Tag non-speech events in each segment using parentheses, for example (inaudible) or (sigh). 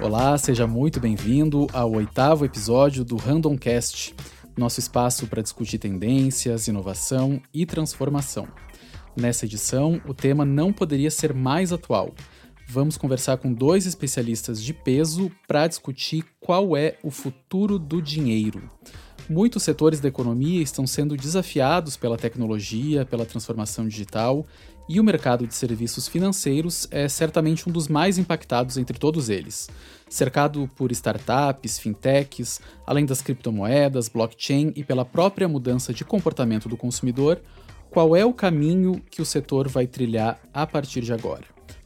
Olá, seja muito bem-vindo ao oitavo episódio do Randomcast, nosso espaço para discutir tendências, inovação e transformação. Nessa edição, o tema não poderia ser mais atual. Vamos conversar com dois especialistas de peso para discutir qual é o futuro do dinheiro. Muitos setores da economia estão sendo desafiados pela tecnologia, pela transformação digital e o mercado de serviços financeiros é certamente um dos mais impactados entre todos eles. Cercado por startups, fintechs, além das criptomoedas, blockchain e pela própria mudança de comportamento do consumidor, qual é o caminho que o setor vai trilhar a partir de agora?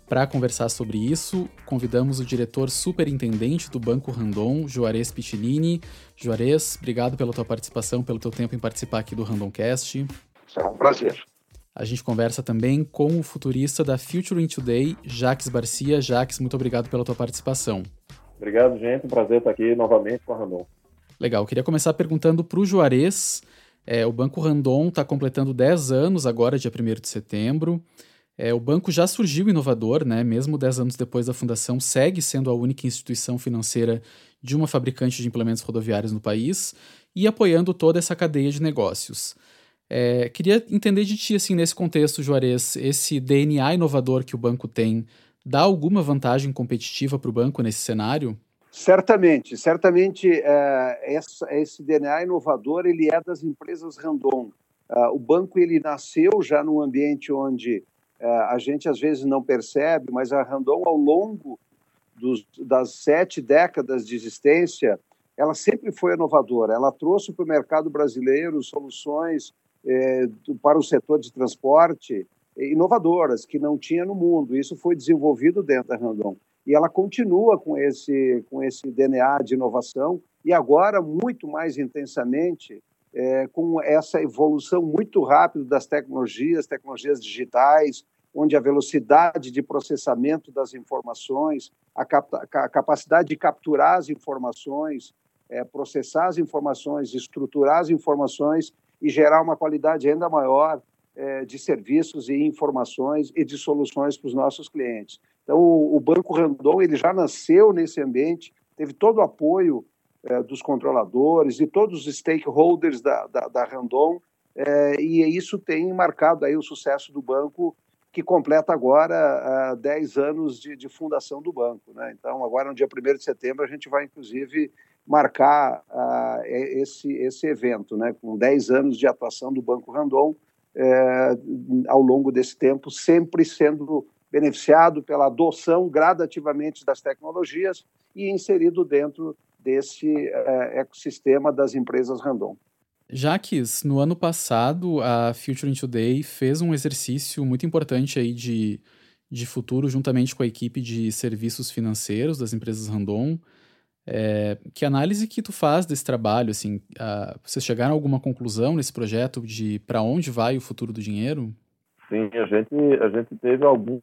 Para conversar sobre isso, convidamos o diretor superintendente do Banco Randon, Juarez Piccinini. Juarez, obrigado pela tua participação, pelo teu tempo em participar aqui do Randomcast. É um prazer. A gente conversa também com o futurista da Future in Today, Jaques Barcia. Jaques, muito obrigado pela tua participação. Obrigado, gente. Um prazer estar aqui novamente com a Randon. Legal. Queria começar perguntando para o Juarez. É, o Banco Randon está completando 10 anos agora, dia 1 de setembro. É, o banco já surgiu inovador, né? mesmo 10 anos depois da fundação, segue sendo a única instituição financeira de uma fabricante de implementos rodoviários no país e apoiando toda essa cadeia de negócios. É, queria entender de ti, assim, nesse contexto, Juarez, esse DNA inovador que o banco tem, dá alguma vantagem competitiva para o banco nesse cenário? Certamente, certamente é, esse DNA inovador ele é das empresas Randon. Uh, o banco ele nasceu já num ambiente onde uh, a gente às vezes não percebe, mas a Randon ao longo dos, das sete décadas de existência, ela sempre foi inovadora. Ela trouxe para o mercado brasileiro soluções é, para o setor de transporte inovadoras que não tinha no mundo. Isso foi desenvolvido dentro da Randon. E ela continua com esse, com esse DNA de inovação e agora muito mais intensamente é, com essa evolução muito rápida das tecnologias, tecnologias digitais, onde a velocidade de processamento das informações, a, cap a capacidade de capturar as informações, é, processar as informações, estruturar as informações e gerar uma qualidade ainda maior é, de serviços e informações e de soluções para os nossos clientes. Então, o, o, Banco Randon ele já nasceu nesse ambiente, teve todo o apoio é, dos controladores e todos os stakeholders da, da, da Randon, é, e isso tem marcado aí o sucesso do banco, que completa agora uh, 10 anos de, de, fundação do banco. Né? Então, agora no dia 1 de setembro, a gente vai, inclusive, marcar uh, esse, esse evento, né, com 10 anos de atuação do Banco Randon, é, ao longo desse tempo, sempre sendo beneficiado pela adoção gradativamente das tecnologias e inserido dentro desse é, ecossistema das empresas Randon. Jaques, no ano passado, a Future in Today fez um exercício muito importante aí de, de futuro, juntamente com a equipe de serviços financeiros das empresas Randon, é, que análise que tu faz desse trabalho? Assim, uh, vocês chegaram a alguma conclusão nesse projeto de para onde vai o futuro do dinheiro? Sim, a gente a gente teve alguns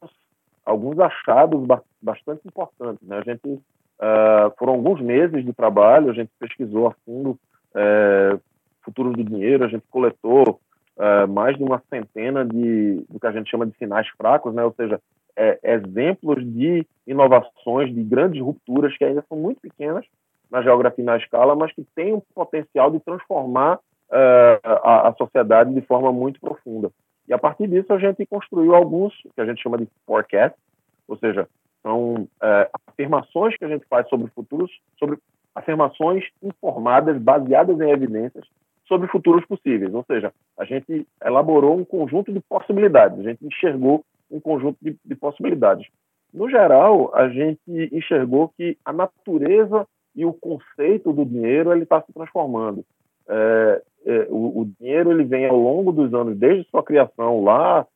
alguns achados bastante importantes. Né? A gente uh, foram alguns meses de trabalho, a gente pesquisou a fundo é, futuro do dinheiro, a gente coletou uh, mais de uma centena de do que a gente chama de sinais fracos, né? Ou seja, é, exemplos de inovações, de grandes rupturas que ainda são muito pequenas na geografia e na escala, mas que têm o potencial de transformar uh, a, a, sociedade de forma muito profunda. E a partir disso a gente construiu alguns que a gente chama de forecasts, ou seja, são uh, afirmações que a gente faz sobre futuros, sobre afirmações informadas, baseadas em evidências sobre futuros possíveis. Ou seja, a gente elaborou um conjunto de possibilidades, a gente enxergou um conjunto de, de possibilidades. No geral, a gente enxergou que a natureza e o conceito do dinheiro ele está se transformando. É, é, o, o, dinheiro ele vem ao longo dos anos, desde sua criação lá,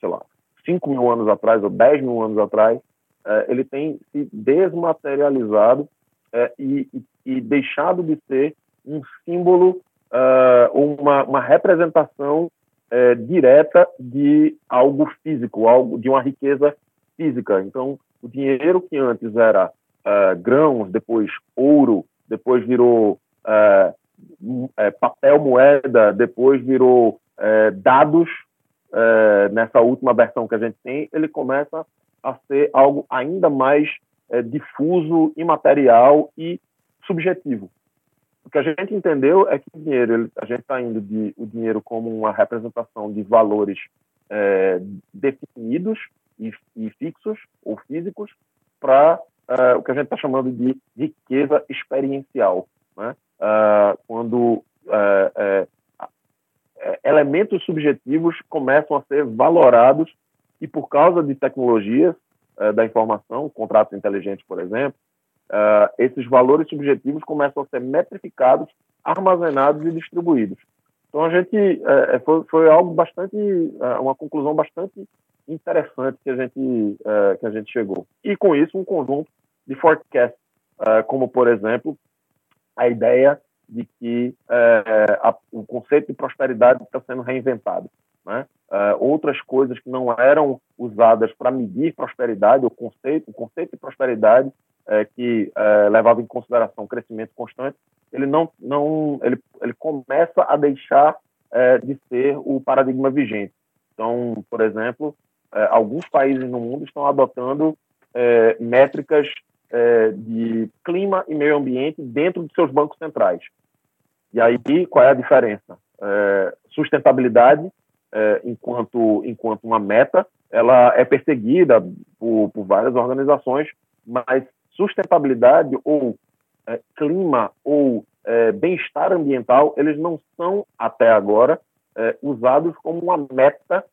sei lá, 5 mil anos atrás ou 10 mil anos atrás, é, ele tem se desmaterializado é, e, e, e, deixado de ser um símbolo, é, uma, uma representação é, direta de algo físico, algo de uma riqueza física. Então, o dinheiro que antes era uh, grãos, depois ouro, depois virou uh, papel moeda, depois virou uh, dados. nessa última versão que a gente tem, ele começa a ser algo ainda mais difuso, imaterial e subjetivo. O que a gente entendeu é que o dinheiro, a gente está indo de o dinheiro como uma representação de valores é, definidos e, e, fixos ou físicos para é, o que a gente está chamando de riqueza experiencial, né? É, quando é, é, elementos subjetivos começam a ser valorados e por causa de tecnologias da informação, contratos inteligentes, por exemplo, uh, esses valores subjetivos começam a ser metrificados, armazenados e distribuídos. Então a gente uh, foi, foi, algo bastante, uh, uma conclusão bastante interessante que a gente que a gente chegou. E com isso um conjunto de forecasts, como por exemplo a ideia de que a, o conceito de prosperidade está sendo reinventado. Né? Uh, outras coisas que não eram usadas para medir prosperidade, o conceito, o conceito de prosperidade é, que é, levava em consideração o crescimento constante, ele não, não ele, ele começa a deixar é, de ser o paradigma vigente. Então, por exemplo, é, alguns países no mundo estão adotando é, métricas é, de clima e meio ambiente dentro de seus bancos centrais. E aí, qual é a diferença? sustentabilidade, enquanto, enquanto uma meta, ela é perseguida por, por várias organizações, mas sustentabilidade ou é, clima ou é, bem-estar ambiental, eles não são, até agora, é, usados como uma meta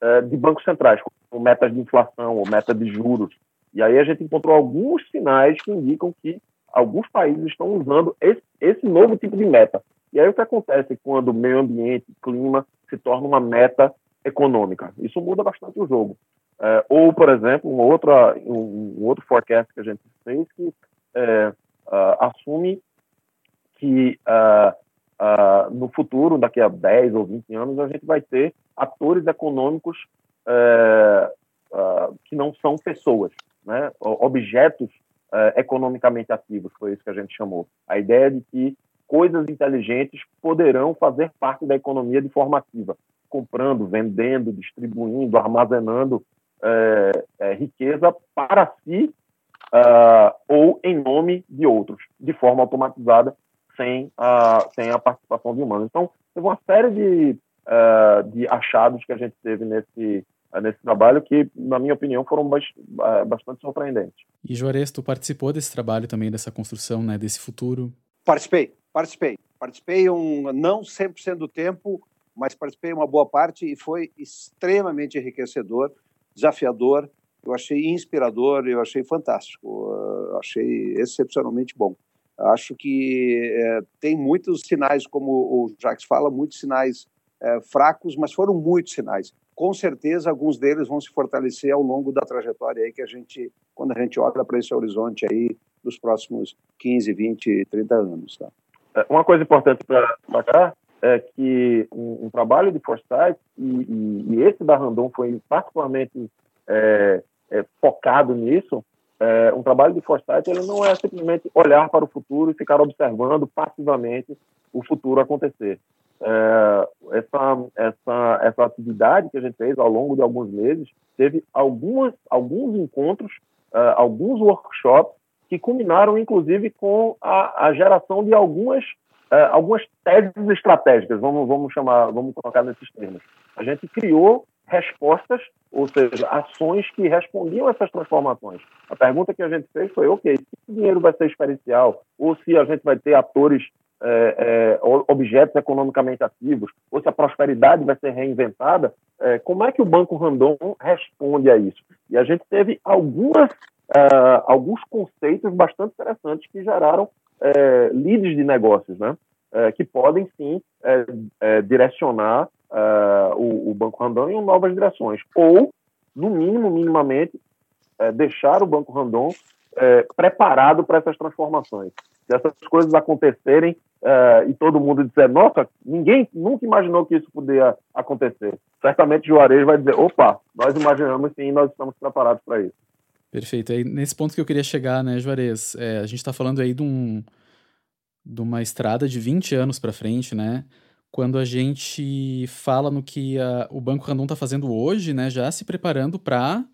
é, de bancos centrais, como metas de inflação ou meta de juros. E aí a gente encontrou alguns sinais que indicam que alguns países estão usando esse, esse novo tipo de meta. E aí o que acontece quando meio ambiente, clima, se torna uma meta econômica? Isso muda bastante o jogo. É, ou, por exemplo, um outro, um, outro forecast que a gente fez que é, uh, assume que uh, uh, no futuro, daqui a 10 ou 20 anos, a gente vai ter atores econômicos é, que não são pessoas, né? objetos é, economicamente ativos, foi isso que a gente chamou. A ideia de que coisas inteligentes poderão fazer parte da economia de forma ativa, comprando, vendendo, distribuindo, armazenando é, é, riqueza para si uh, ou em nome de outros, de forma automatizada, sem a, sem a participação de humanos. Então, teve uma série de, uh, de achados que a gente teve nesse, uh, nesse trabalho que, na minha opinião, foram bastante surpreendentes. E, Juarez, tu participou desse trabalho também, dessa construção, né, desse futuro? Participei, participei. Participei um, não 100% do tempo, mas participei uma boa parte e foi extremamente enriquecedor desafiador, eu achei inspirador, eu achei fantástico, eu achei excepcionalmente bom. Acho que é, tem muitos sinais, como o Jacques fala, muitos sinais é, fracos, mas foram muitos sinais. Com certeza, alguns deles vão se fortalecer ao longo da trajetória aí que a gente, quando a gente olha para esse horizonte aí dos próximos 15, 20, 30 anos. Tá? É, uma coisa importante para destacar é que um, um trabalho de foresight, e, e, e, esse da Randon foi particularmente é, é, focado nisso, é, um trabalho de foresight ele não é simplesmente olhar para o futuro e ficar observando passivamente o futuro acontecer. É, essa, essa, essa atividade que a gente fez ao longo de alguns meses teve algumas, alguns encontros, é, alguns workshops que culminaram, inclusive, com a, a geração de algumas é, algumas teses estratégicas, vamos, vamos chamar, vamos colocar nesses termos. A gente criou respostas, ou seja, ações que respondiam essas transformações. A pergunta que a gente fez foi, ok, se o dinheiro vai ser experiencial, ou se a gente vai ter atores, é, é, objetos economicamente ativos, ou se a prosperidade vai ser reinventada, é, como é que o Banco Randon responde a isso? E a gente teve algumas, uh, alguns conceitos bastante interessantes que geraram é, leads de negócios, né? É, que podem sim é, é direcionar é, o, o, Banco Randon em novas direções, ou, no mínimo, minimamente, é, deixar o Banco Randon preparado para essas transformações. Se essas coisas acontecerem e todo mundo disser, nossa, ninguém nunca imaginou que isso poderia acontecer, certamente Juarez vai dizer, opa, nós imaginamos sim, nós estamos preparados para isso. Perfeito. Aí, nesse ponto que eu queria chegar, né, Juarez? É, a gente está falando aí de, um, de uma estrada de 20 anos para frente, né? Quando a gente fala no que a, o Banco Randon está fazendo hoje, né, já se preparando para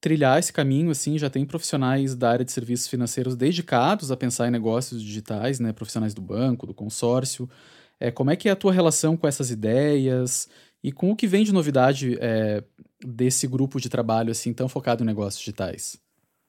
trilhar esse caminho, assim, já tem profissionais da área de serviços financeiros dedicados a pensar em negócios digitais, né? Profissionais do banco, do consórcio. É, como é que é a tua relação com essas ideias e com o que vem de novidade é, desse grupo de trabalho, assim, tão focado em negócios digitais?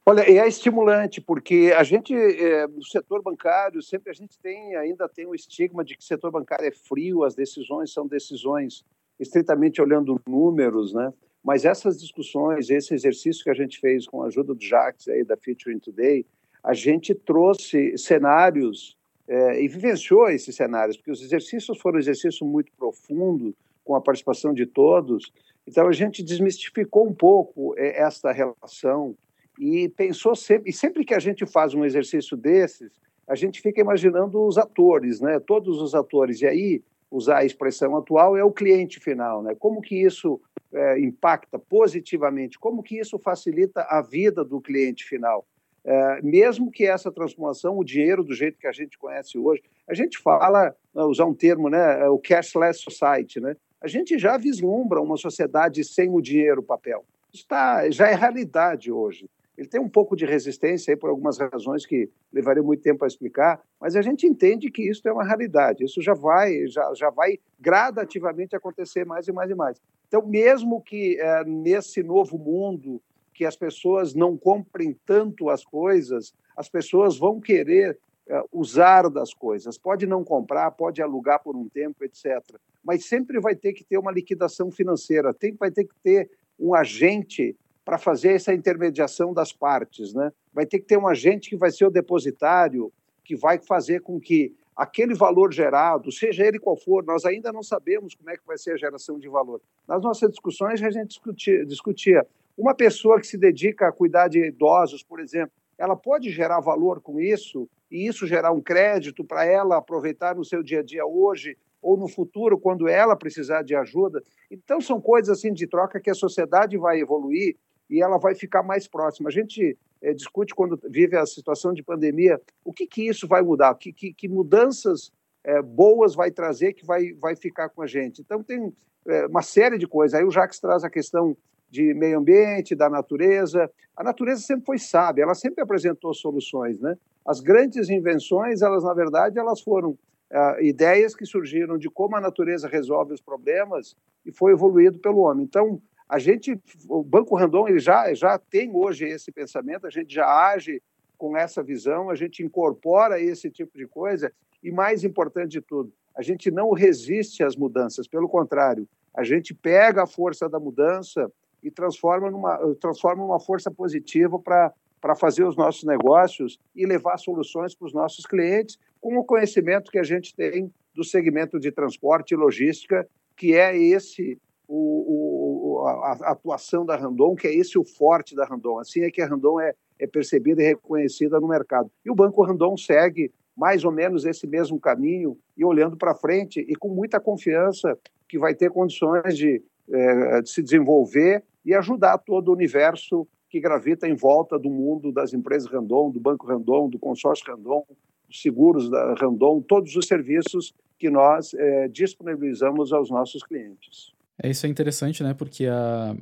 Olha, é estimulante, porque a gente, é, no setor bancário, sempre a gente tem, ainda tem o estigma de que o setor bancário é frio, as decisões são decisões estritamente olhando números, né? Mas essas discussões, esse exercício que a gente fez com a ajuda do Jacques aí da Featuring Today, a gente trouxe cenários é, e vivenciou esses cenários, porque os exercícios foram um exercício muito profundo, com a participação de todos. Então a gente desmistificou um pouco é, esta relação e pensou sempre, e sempre que a gente faz um exercício desses, a gente fica imaginando os atores, né? Todos os atores. E aí, usar a expressão atual, é o cliente final, né? Como que isso é, impacta positivamente? Como que isso facilita a vida do cliente final? É, mesmo que essa transformação, o dinheiro do jeito que a gente conhece hoje, a gente fala, usar um termo, né? É o cashless society, né? A gente já vislumbra uma sociedade sem o dinheiro papel. Está, já é realidade hoje. Ele tem um pouco de resistência aí por algumas razões que levaria muito tempo a explicar, mas a gente entende que isso é uma realidade. Isso já vai, já, já vai gradativamente acontecer mais e mais e mais. Então, mesmo que é, nesse novo mundo que as pessoas não comprem tanto as coisas, as pessoas vão querer é, usar das coisas. Pode não comprar, pode alugar por um tempo, etc. Mas sempre vai ter que ter uma liquidação financeira, tem, vai ter que ter um agente para fazer essa intermediação das partes. Né? Vai ter que ter um agente que vai ser o depositário, que vai fazer com que aquele valor gerado, seja ele qual for, nós ainda não sabemos como é que vai ser a geração de valor. Nas nossas discussões, a gente discutia, discutia uma pessoa que se dedica a cuidar de idosos, por exemplo, ela pode gerar valor com isso e isso gerar um crédito para ela aproveitar no seu dia a dia hoje ou no futuro quando ela precisar de ajuda. Então são coisas assim de troca que a sociedade vai evoluir e ela vai ficar mais próxima. A gente é, discute quando vive a situação de pandemia, o que, que isso vai mudar, que, que, que mudanças é, boas vai trazer que vai, vai ficar com a gente. Então, tem é, uma série de coisas. Aí o Jacques traz a questão de meio ambiente, da natureza. A natureza sempre foi sábia, ela sempre apresentou soluções, né? As grandes invenções, elas na verdade, elas foram uh, ideias que surgiram de como a natureza resolve os problemas e foi evoluído pelo homem. Então, a gente, o Banco Randon ele já, já tem hoje esse pensamento, a gente já age com essa visão, a gente incorpora esse tipo de coisa e, mais importante de tudo, a gente não resiste às mudanças, pelo contrário, a gente pega a força da mudança e transforma numa, transforma numa força positiva para para fazer os nossos negócios e levar soluções para os nossos clientes com o conhecimento que a gente tem do segmento de transporte e logística, que é esse o, o, a, atuação da Randon, que é esse o forte da Randon. Assim é que a Randon é, é percebida e reconhecida no mercado. E o Banco Randon segue mais ou menos esse mesmo caminho e olhando para frente e com muita confiança que vai ter condições de, é, de se desenvolver e ajudar todo o universo que gravita em volta do mundo das empresas Randon, do Banco Randon, do consórcio Randon, seguros da Randon, todos os serviços que nós é, disponibilizamos aos nossos clientes. É, isso é interessante, né? Porque a,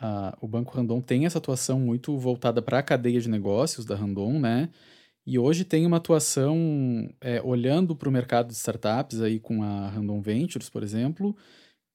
a, o Banco Randon tem essa atuação muito voltada para a cadeia de negócios da Randon, né? E hoje tem uma atuação é, olhando para o mercado de startups aí com a Randon Ventures, por exemplo,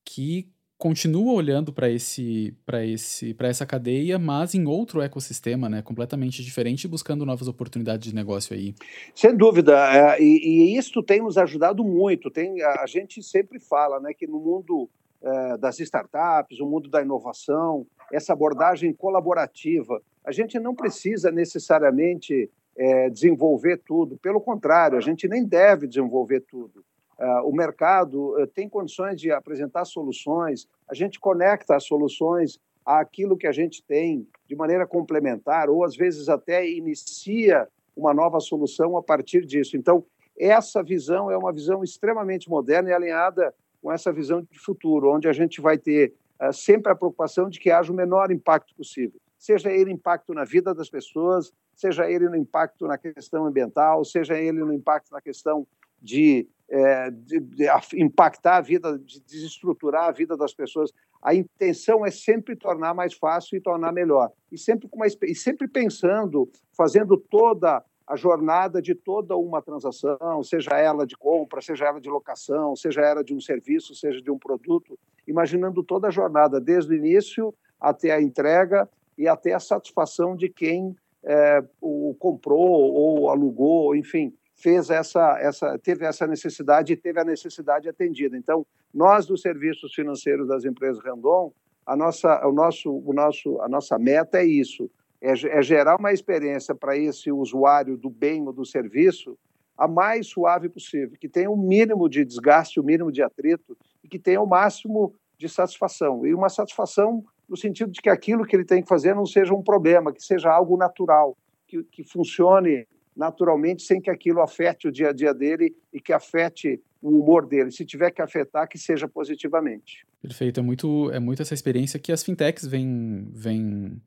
que continua olhando para esse para esse para essa cadeia, mas em outro ecossistema, né, completamente diferente, buscando novas oportunidades de negócio aí. Sem dúvida, é, e, e, isso tem nos ajudado muito. Tem a, a gente sempre fala, né, que no mundo é, das startups, o mundo da inovação, essa abordagem colaborativa. A gente não precisa necessariamente é, desenvolver tudo, pelo contrário, a gente nem deve desenvolver tudo. É, o mercado tem condições de apresentar soluções, a gente conecta as soluções àquilo que a gente tem de maneira complementar, ou às vezes até inicia uma nova solução a partir disso. Então, essa visão é uma visão extremamente moderna e alinhada com essa visão de futuro, onde a gente vai ter uh, sempre a preocupação de que haja o menor impacto possível, seja ele impacto na vida das pessoas, seja ele no impacto na questão ambiental, seja ele no impacto na questão de, é, de, de impactar a vida, de desestruturar a vida das pessoas. a intenção é sempre tornar mais fácil e tornar melhor. E sempre, com uma, e sempre pensando, fazendo toda a jornada de toda uma transação, seja ela de compra, seja ela de locação, seja ela de um serviço, seja de um produto, imaginando toda a jornada, desde o início até a entrega e até a satisfação de quem é, o comprou ou alugou, enfim, fez essa, essa, teve essa necessidade e teve a necessidade atendida. Então, nós dos serviços financeiros das empresas Randon, a nossa, o nosso, o nosso, a nossa meta é isso, é, é gerar uma experiência para esse usuário do bem ou do serviço a mais suave possível, que tenha o mínimo de desgaste, o mínimo de atrito e que tenha o máximo de satisfação. E uma satisfação no sentido de que aquilo que ele tem que fazer não seja um problema, que seja algo natural, que, que funcione naturalmente sem que aquilo afete o dia a dia dele e que afete o humor dele. Se tiver que afetar, que seja positivamente. Perfeito. É muito, é muito essa experiência que as fintechs vêm, vêm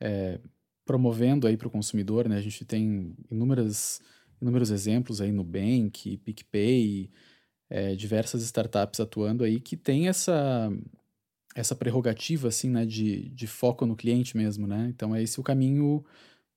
é, promovendo aí para o consumidor, né? A gente tem inúmeras, inúmeros exemplos aí no Bank, PicPay, é, diversas startups atuando aí que tem essa essa prerrogativa assim, né, de, de foco no cliente mesmo, né? Então é esse o caminho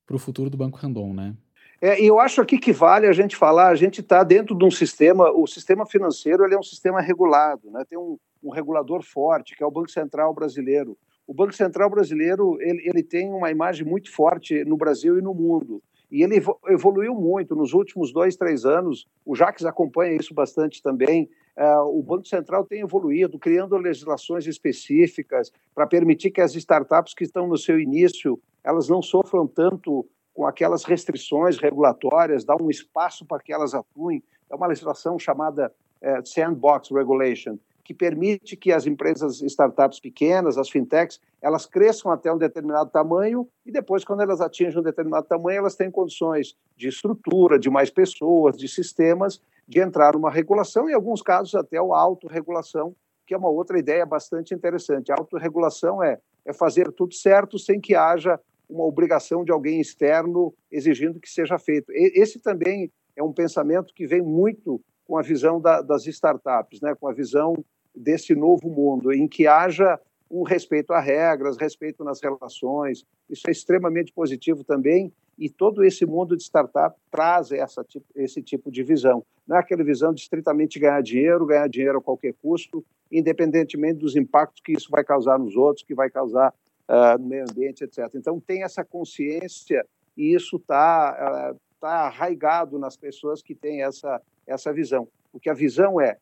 para o futuro do Banco Randon, né? É, eu acho aqui que vale a gente falar, a gente está dentro de um sistema, o sistema financeiro ele é um sistema regulado, né? tem um, um regulador forte, que é o Banco Central brasileiro o Banco Central brasileiro ele, ele tem uma imagem muito forte no Brasil e no mundo. E ele evoluiu muito nos últimos dois, três anos. O Jacques acompanha isso bastante também. Uh, o Banco Central tem evoluído, criando legislações específicas para permitir que as startups que estão no seu início elas não sofram tanto com aquelas restrições regulatórias, dá um espaço para que elas atuem. É uma legislação chamada uh, Sandbox Regulation, que permite que as empresas startups pequenas, as fintechs, elas cresçam até um determinado tamanho e depois, quando elas atingem um determinado tamanho, elas têm condições de estrutura, de mais pessoas, de sistemas, de entrar numa regulação, em alguns casos até a autorregulação, que é uma outra ideia bastante interessante. A autorregulação é, é fazer tudo certo sem que haja uma obrigação de alguém externo exigindo que seja feito. Esse também é um pensamento que vem muito com a visão da, das startups, né? com a visão desse novo mundo, em que haja um respeito a regras, respeito nas relações. Isso é extremamente positivo também, e todo esse mundo de startup traz essa, esse tipo de visão. Não é aquela visão de estritamente ganhar dinheiro, ganhar dinheiro a qualquer custo, independentemente dos impactos que isso vai causar nos outros, que vai causar uh, no meio ambiente, etc. Então, tem essa consciência, e isso está uh, tá arraigado nas pessoas que têm essa, essa visão. Porque a visão é,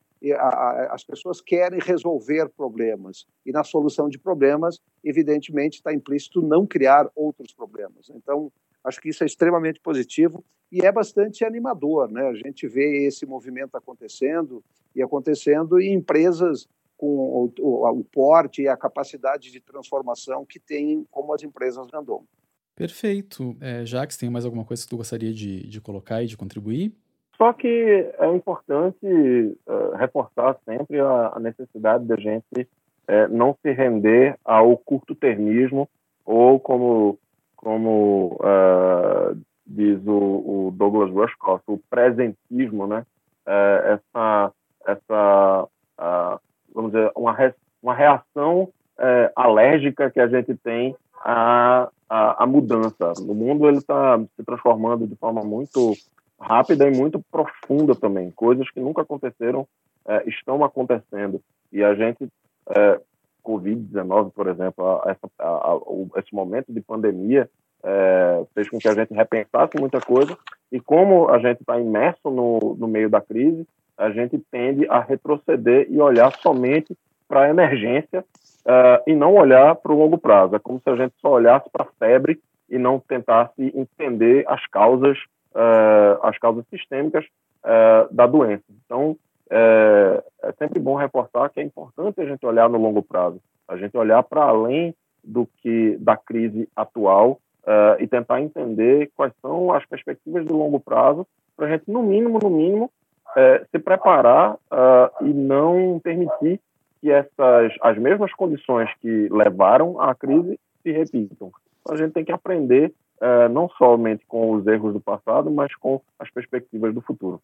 as pessoas querem resolver problemas, e na solução de problemas, evidentemente, está implícito não criar outros problemas. Então, acho que isso é extremamente positivo e é bastante animador, né? A gente vê esse movimento acontecendo e acontecendo em empresas com o, o, o porte e a capacidade de transformação que tem como as empresas Randon. Perfeito. É, Jacques, tem mais alguma coisa que tu gostaria de, de colocar e de contribuir? Só que é importante uh, reforçar sempre a, a, necessidade da gente uh, não se render ao curto-termismo ou como, como uh, diz o, o, Douglas Rushkoff, o presentismo, né? essa, essa vamos dizer, uma, re, uma reação alérgica que a gente tem à, à, à mudança. O mundo ele está se transformando de forma muito rápida e muito profunda também. Coisas que nunca aconteceram é, estão acontecendo. E a gente, é, Covid-19, por exemplo, essa, a, a, esse momento de pandemia é, fez com que a gente repensasse muita coisa. E como a gente está imerso no, no meio da crise, a gente tende a retroceder e olhar somente para a emergência uh, e não olhar para o longo prazo. É como se a gente só olhasse para a febre e não tentasse entender as causas uh, as causas sistêmicas uh, da doença. Então, é, é, sempre bom reportar que é importante a gente olhar no longo prazo, a gente olhar para além do que da crise atual e tentar entender quais são as perspectivas de longo prazo para a gente, no mínimo, no mínimo, se preparar e não permitir que essas as mesmas condições que levaram à crise se repitam. Então, a gente tem que aprender uh, não somente com os erros do passado, mas com as perspectivas do futuro.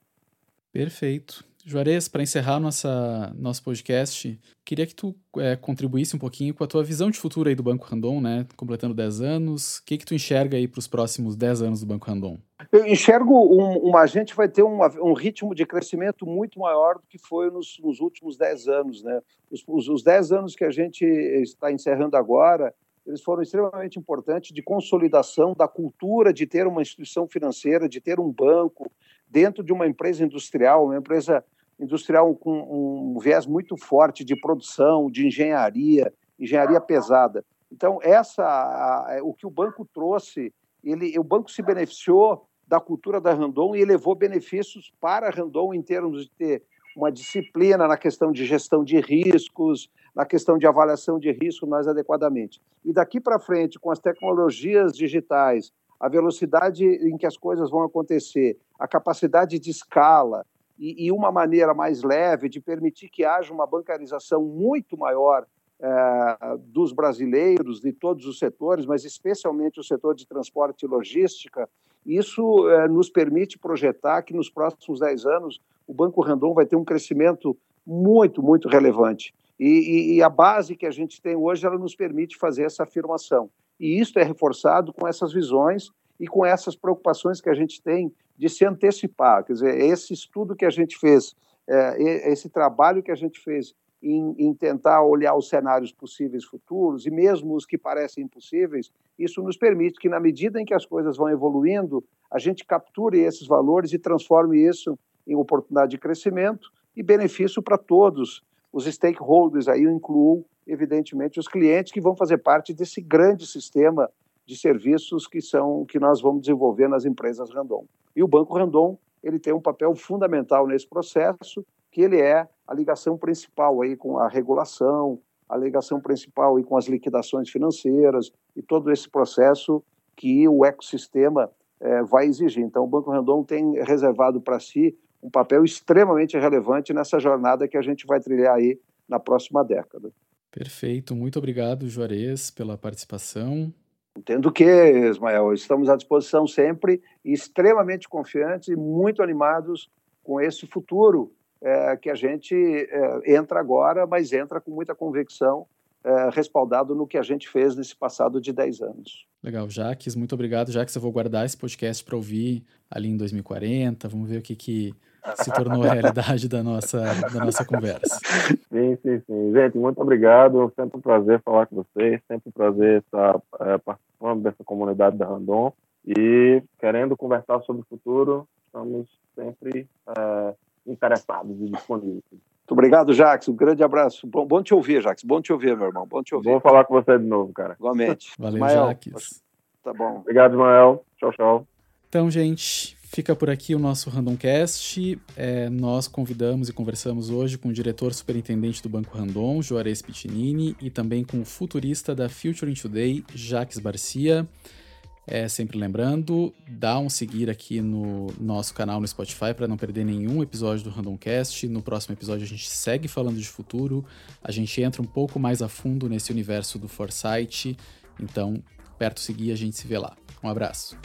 Perfeito. Juarez, para encerrar nossa, nosso podcast, queria que tu é, contribuísse um pouquinho com a tua visão de futuro aí do Banco Randon, né? Completando 10 anos. O que, que tu enxerga aí para os próximos 10 anos do Banco Randon? Eu enxergo um, uma, a gente vai ter um, um, ritmo de crescimento muito maior do que foi nos, nos últimos 10 anos, né? Os, os, os 10 anos que a gente está encerrando agora, eles foram extremamente importantes de consolidação da cultura de ter uma instituição financeira, de ter um banco dentro de uma empresa industrial, uma empresa industrial com um viés muito forte de produção, de engenharia, engenharia pesada. Então, essa, o que o banco trouxe, ele, o banco se beneficiou da cultura da Randon e levou benefícios para a Randon em termos de ter uma disciplina na questão de gestão de riscos, na questão de avaliação de risco mais adequadamente. E daqui para frente, com as tecnologias digitais, a velocidade em que as coisas vão acontecer, a capacidade de escala e, e uma maneira mais leve de permitir que haja uma bancarização muito maior é, dos brasileiros, de todos os setores, mas especialmente o setor de transporte e logística, isso é, nos permite projetar que nos próximos 10 anos o Banco Randon vai ter um crescimento muito, muito relevante. E, e, e, a base que a gente tem hoje, ela nos permite fazer essa afirmação. E isso é reforçado com essas visões e com essas preocupações que a gente tem de se antecipar. Quer dizer, esse estudo que a gente fez, é, esse trabalho que a gente fez em, em, tentar olhar os cenários possíveis futuros e mesmo os que parecem impossíveis, isso nos permite que, na medida em que as coisas vão evoluindo, a gente capture esses valores e transforme isso em oportunidade de crescimento e benefício para todos os stakeholders. Aí eu incluo, evidentemente, os clientes que vão fazer parte desse grande sistema de serviços que são que nós vamos desenvolver nas empresas Randon. E o Banco Randon ele tem um papel fundamental nesse processo, que ele é a ligação principal aí com a regulação, a ligação principal aí com as liquidações financeiras e todo esse processo que o ecossistema é, vai exigir. Então, o Banco Randon tem reservado para si um papel extremamente relevante nessa jornada que a gente vai trilhar aí na próxima década. Perfeito, muito obrigado, Juarez, pela participação. Entendo que, Ismael, estamos à disposição sempre, extremamente confiantes e muito animados com esse futuro é, que a gente é, entra agora, mas entra com muita convicção, é, respaldado no que a gente fez nesse passado de 10 anos. Legal, Jaques, muito obrigado. Jaques, eu vou guardar esse podcast para ouvir ali em 2040, vamos ver o que, que se tornou a realidade da nossa, da nossa conversa. Sim, sim, sim. Gente, muito obrigado. Sempre um prazer falar com vocês, sempre um prazer estar é, participando dessa comunidade da Randon e querendo conversar sobre o futuro, estamos sempre é, interessados e disponíveis. Muito obrigado, Jax. Um grande abraço. Bom, bom te ouvir, Jax. Bom te ouvir, meu irmão. Bom te ouvir. Vou falar com você de novo, cara. Igualmente. (laughs) Valeu, Ismael, Jax. Tá bom. Obrigado, Ismael. Tchau, tchau. Então, gente, fica por aqui o nosso Randomcast. É, nós convidamos e conversamos hoje com o diretor superintendente do Banco Randon, Juarez Pitinini, e também com o futurista da Future in Today, Jaques Barcia. É, sempre lembrando, dá um seguir aqui no nosso canal no Spotify para não perder nenhum episódio do Randomcast. No próximo episódio a gente segue falando de futuro, a gente entra um pouco mais a fundo nesse universo do Foresight. Então, perto seguir, a gente se vê lá. Um abraço.